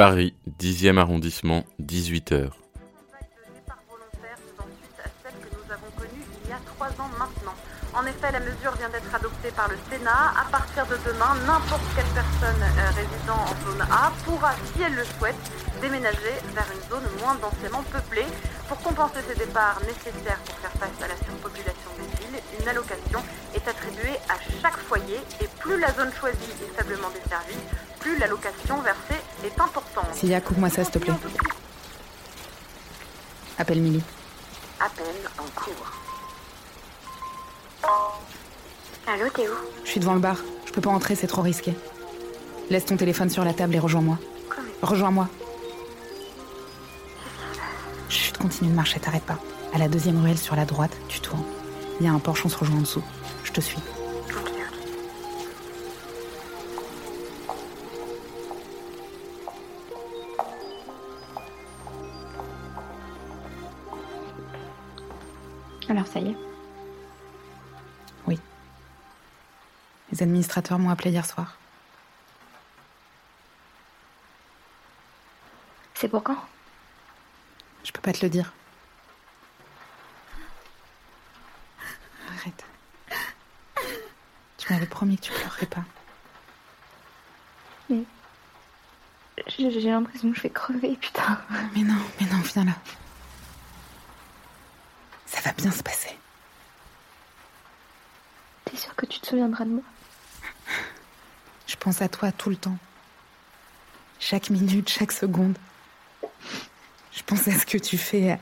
Paris, 10e arrondissement, 18h. En effet, la mesure vient d'être adoptée par le Sénat. À partir de demain, n'importe quelle personne euh, résidant en zone A pourra, si elle le souhaite, déménager vers une zone moins densément peuplée. Pour compenser ces départs nécessaires pour faire face à la surpopulation des villes, une allocation est attribuée à chaque foyer et plus la zone choisie est faiblement desservie, plus l'allocation versée est importante. Silia, coupe-moi ça, s'il te plaît. Appelle Milly. Appel en cours. Allô, t'es où Je suis devant le bar. Je peux pas entrer, c'est trop risqué. Laisse ton téléphone sur la table et rejoins-moi. Rejoins-moi. Chut, continue de marcher, t'arrêtes pas. À la deuxième ruelle sur la droite, tu tournes. Il y a un porche, on se rejoint en dessous. Je te suis. Alors, ça y est. Oui. Les administrateurs m'ont appelé hier soir. C'est pour quand? Je peux pas te le dire. Arrête. Tu m'avais promis que tu pleurerais pas. Mais. J'ai j'ai l'impression que je vais crever, putain. Mais non, mais non, viens là. Ça va bien se passer. T'es sûr que tu te souviendras de moi? Je pense à toi tout le temps. Chaque minute, chaque seconde. Je pense à ce que tu fais, à,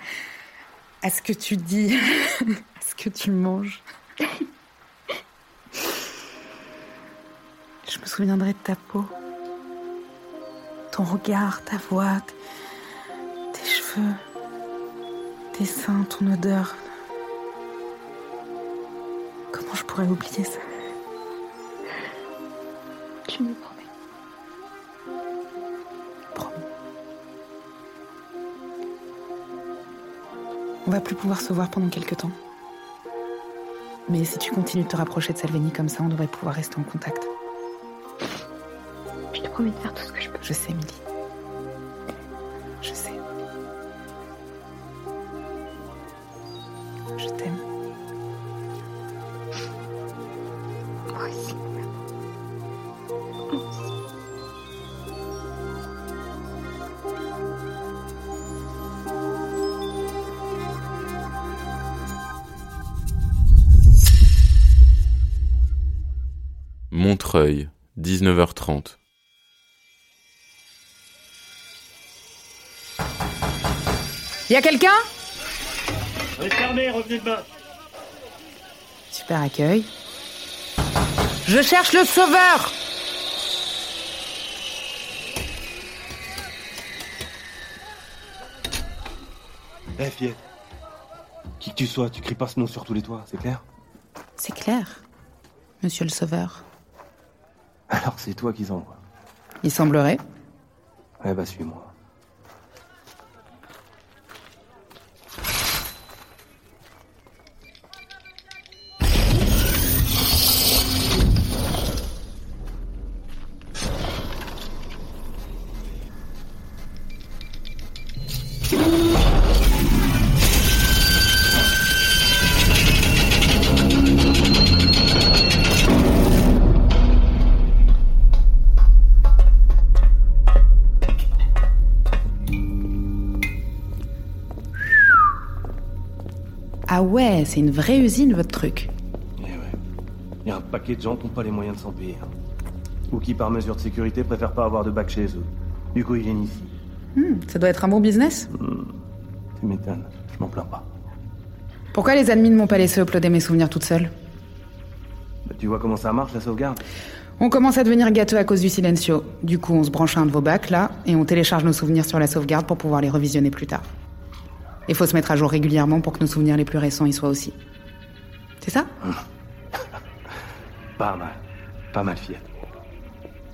à ce que tu dis, à ce que tu manges. Je me souviendrai de ta peau, ton regard, ta voix, tes cheveux, tes seins, ton odeur. Pourrais oublier ça Tu me promets. Promis. On va plus pouvoir se voir pendant quelques temps. Mais si tu continues de te rapprocher de Salvini comme ça, on devrait pouvoir rester en contact. Je te promets de faire tout ce que je peux. Je sais, Milly. Montreuil, 19h30. Y a quelqu'un? Fermé, revenez demain. Super accueil. Je cherche le sauveur Eh, fillette. Qui que tu sois, tu cries pas ce nom sur tous les toits, c'est clair? C'est clair, monsieur le sauveur. Alors c'est toi qu'ils envoient. Il semblerait. Eh bah, suis-moi. Ah ouais, c'est une vraie usine, votre truc. Eh ouais. Y a un paquet de gens qui n'ont pas les moyens de s'en payer. hein. Ou qui, par mesure de sécurité, préfèrent pas avoir de bac chez eux. Du coup, ils viennent ici. Hmm, ça doit être un bon business. Tu m'étonnes, je m'en plains pas. Pourquoi les admins ne m'ont pas laissé uploader mes souvenirs toute seule Bah, tu vois comment ça marche, la sauvegarde? On commence à devenir gâteux à cause du silencio. Du coup, on se branche à un de vos bacs, là, et on télécharge nos souvenirs sur la sauvegarde pour pouvoir les revisionner plus tard. Il faut se mettre à jour régulièrement pour que nos souvenirs les plus récents y soient aussi. C'est ça? Pas mal. Pas mal, fillette.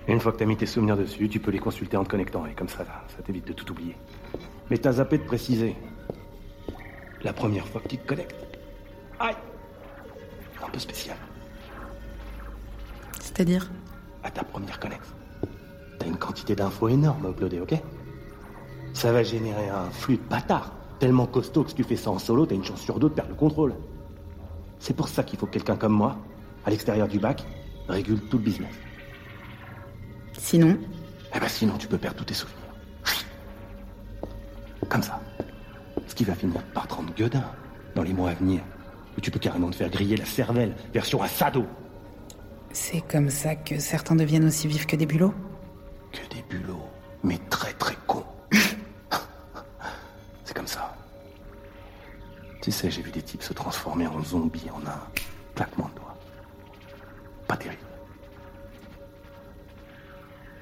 Une fois que t'as mis tes souvenirs dessus, tu peux les consulter en te connectant, et comme ça, ça t'évite de tout oublier. Mais t'as zappé de préciser. La première fois que tu te connectes. Aïe Un peu spécial. C'est-à-dire? À ta première connexe. T'as une quantité d'infos énorme à uploader, ok? Ça va générer un flux de bâtard. Tellement costaud que si tu fais ça en solo, t'as une chance sur deux de perdre le contrôle. C'est pour ça qu'il faut que quelqu'un comme moi, à l'extérieur du bac, régule tout le business. Sinon, Eh ben sinon, tu peux perdre tous tes souvenirs. Comme ça. Ce qui va finir par te rendre gueudin dans les mois à venir. Où tu peux carrément te faire griller la cervelle, version assado. c'est comme ça que certains deviennent aussi vifs que des bulots Que des bulots, mais très très Tu sais, j'ai vu des types se transformer en zombies en un claquement de doigts. Pas terrible.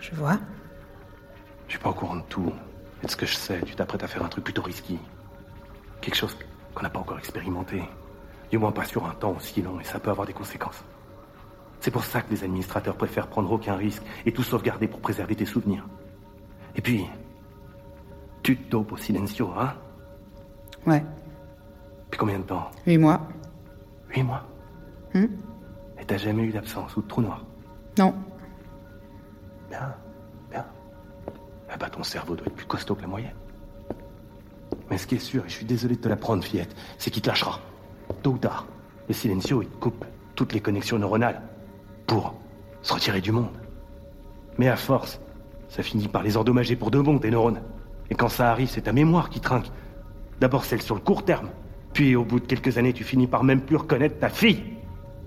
Je vois. Je suis pas au courant de tout. Et de ce que je sais, tu t'apprêtes à faire un truc plutôt risqué. Quelque chose qu'on n'a pas encore expérimenté. Du moins pas sur un temps aussi long, et ça peut avoir des conséquences. C'est pour ça que les administrateurs préfèrent prendre aucun risque et tout sauvegarder pour préserver tes souvenirs. Et puis, tu te dopes au silencio, hein? Ouais. Puis combien de temps Huit mois. Huit mois. Hmm Et t'as jamais eu d'absence ou de trou noir Non. Bien, bien. Ah bah ton cerveau doit être plus costaud que la moyenne. Mais ce qui est sûr, et je suis désolé de te l'apprendre, fillette, c'est qu'il te lâchera. Tôt ou tard. Le silencio, il te coupe toutes les connexions neuronales pour se retirer du monde. Mais à force, ça finit par les endommager pour de bon, tes neurones. Et quand ça arrive, c'est ta mémoire qui trinque. D'abord celle sur le court terme, puis au bout de quelques années, tu finis par même plus reconnaître ta fille.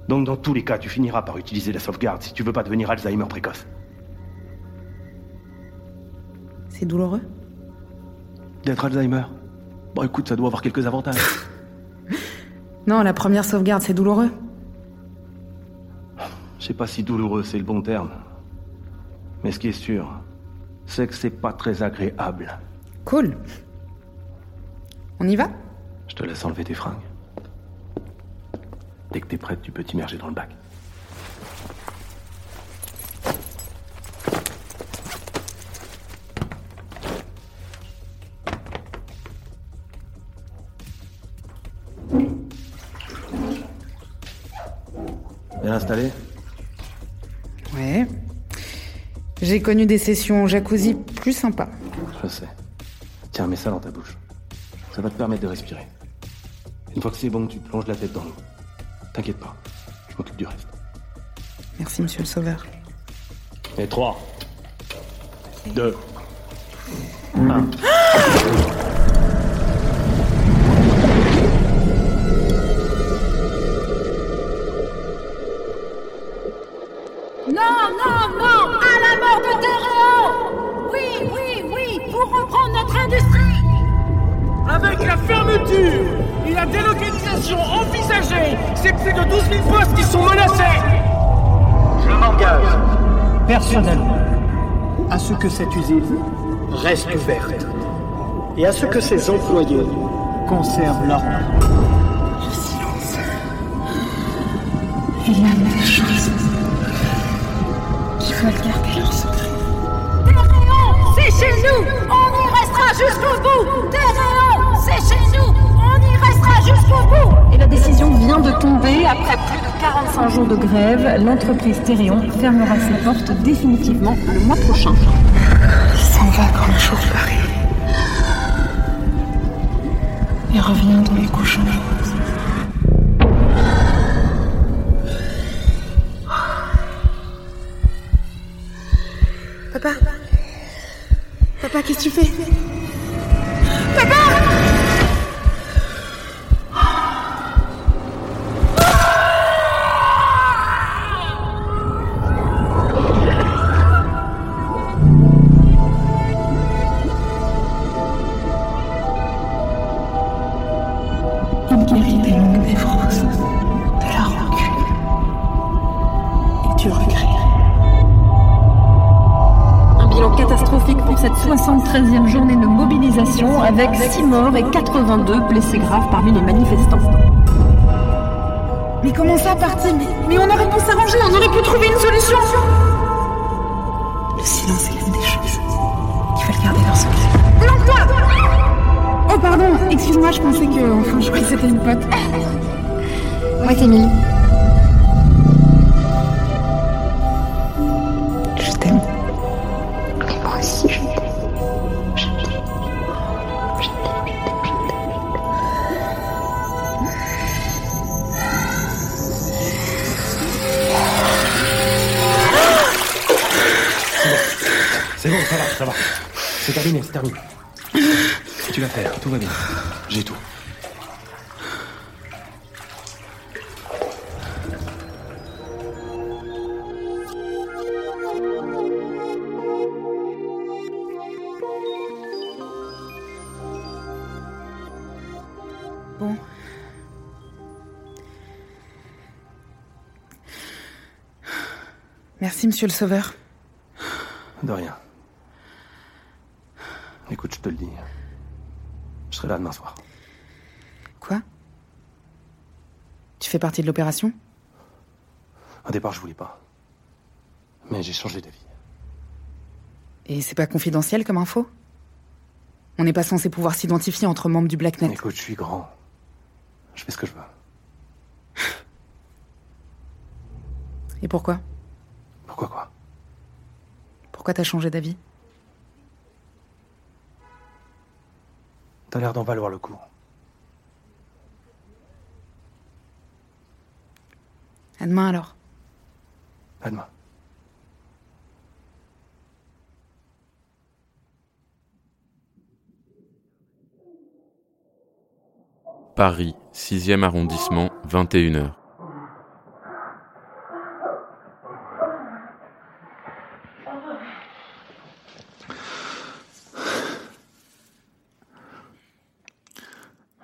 Donc dans tous les cas, tu finiras par utiliser la sauvegarde si tu veux pas devenir Alzheimer précoce. C'est douloureux? D'être Alzheimer? Bon écoute, ça doit avoir quelques avantages. Non, la première sauvegarde, c'est douloureux. Je sais pas si douloureux c'est le bon terme. Mais ce qui est sûr, c'est que c'est pas très agréable. Cool. On y va? Je te laisse enlever tes fringues. Dès que t'es prête, tu peux t'immerger dans le bac. Bien installé? Ouais. J'ai connu des sessions jacuzzi plus sympas. Je sais. Tiens, mets ça dans ta bouche. Ça va te permettre de respirer. Une fois que c'est bon, tu plonges la tête dans l'eau. T'inquiète pas, je m'occupe du reste. Merci, monsieur le sauveur. Et 3, 2, 1. Non, non, non Avec rupture et la délocalisation envisagée, c'est plus de 12 000 postes qui sont menacés. Je m'engage personnellement à ce que cette usine reste ouverte et à ce que ses employés conservent leur nom. Le silence. Il y a des choses qui veulent garder leur secret. C'est chez nous On y restera jusqu'au bout c'est chez nous On y restera jusqu'au bout Et la décision vient de tomber. Après plus de 45 jours de grève, l'entreprise Terréon fermera ses portes définitivement le mois prochain. Il s'en va quand le jour paraît. Et revient dans les couchants. Papa Papa, qu'est-ce que tu fais? Papa Un bilan catastrophique pour cette 73e journée de mobilisation avec 6 morts et 82 blessés graves parmi les manifestants. Mais comment ça, parti mais, mais on aurait pu s'arranger, on aurait pu trouver une solution Le silence est l'une des choses qui veulent garder leur secret. Planque-toi Oh pardon, excuse-moi, je pensais que... Enfin, je croyais que c'était une pote. Moi, c'est terminé, c'est terminé. Tu vas faire, tout va bien. J'ai tout. Bon. Merci, monsieur le sauveur. De rien. Je te le dis. Je serai là demain soir. Quoi? Tu fais partie de l'opération? Au départ, je voulais pas. Mais j'ai changé d'avis. Et c'est pas confidentiel comme info? On n'est pas censé pouvoir s'identifier entre membres du Blacknet. Écoute, je suis grand. Je fais ce que je veux. Et pourquoi? Pourquoi quoi? Pourquoi t'as changé d'avis? T'as l'air d'en valoir le coup. À demain alors. À demain. Paris, 6e arrondissement, 21h.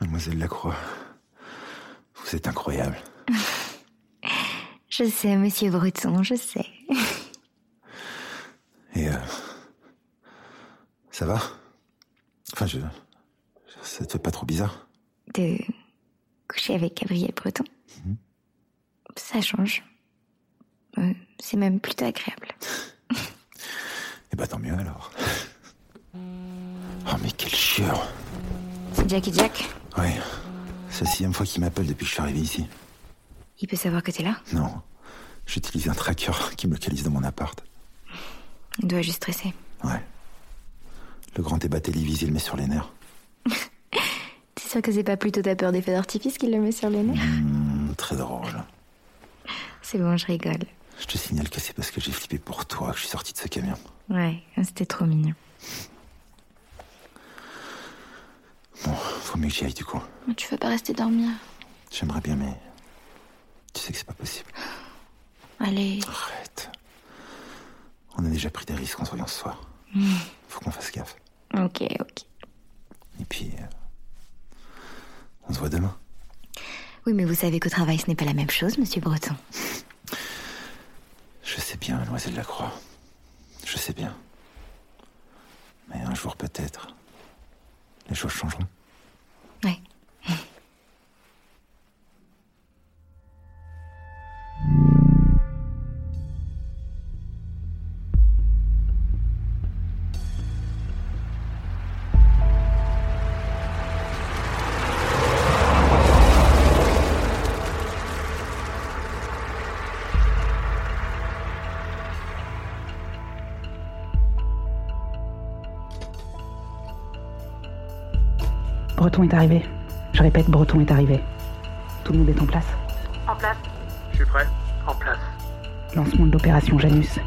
Mademoiselle Lacroix, vous êtes incroyable. Je sais, monsieur Breton, je sais. Et euh, ça va? Enfin, je. Ça te fait pas trop bizarre? De coucher avec Gabriel Breton. Ça change. Euh, c'est même plutôt agréable. Eh bah tant mieux alors. Oh mais quel chieur C'est Jackie Jack? Ouais. C'est la sixième fois qu'il m'appelle depuis que je suis arrivé ici. Il peut savoir que t'es là? Non. J'utilise un tracker qui me localise dans mon appart. Il doit juste stresser. Ouais. Le grand débat télévisé le met sur les nerfs. T'es sûr que c'est pas plutôt ta peur des feux d'artifice qui le met sur les nerfs? Hmm, très drôle. C'est bon, je rigole. Je te signale que c'est parce que j'ai flippé pour toi que je suis sorti de ce camion. Ouais, c'était trop mignon. Bon, faut mieux que j'y aille du coup. Tu veux pas rester dormir? J'aimerais bien, mais. Tu sais que c'est pas possible. Allez. Arrête. On a déjà pris des risques en se voyant ce soir. Hmm. Faut qu'on fasse gaffe. Ok, ok. Et puis. euh, voit demain. Oui, mais vous savez qu'au travail, ce n'est pas la même chose, monsieur Breton. Je sais bien, mademoiselle Lacroix. Je sais bien. Mais un jour peut-être, les choses changeront. Breton est arrivé. Je répète, Breton est arrivé. Tout le monde est en place. En place. Je suis prêt. En place. Lancement de l'opération Janus.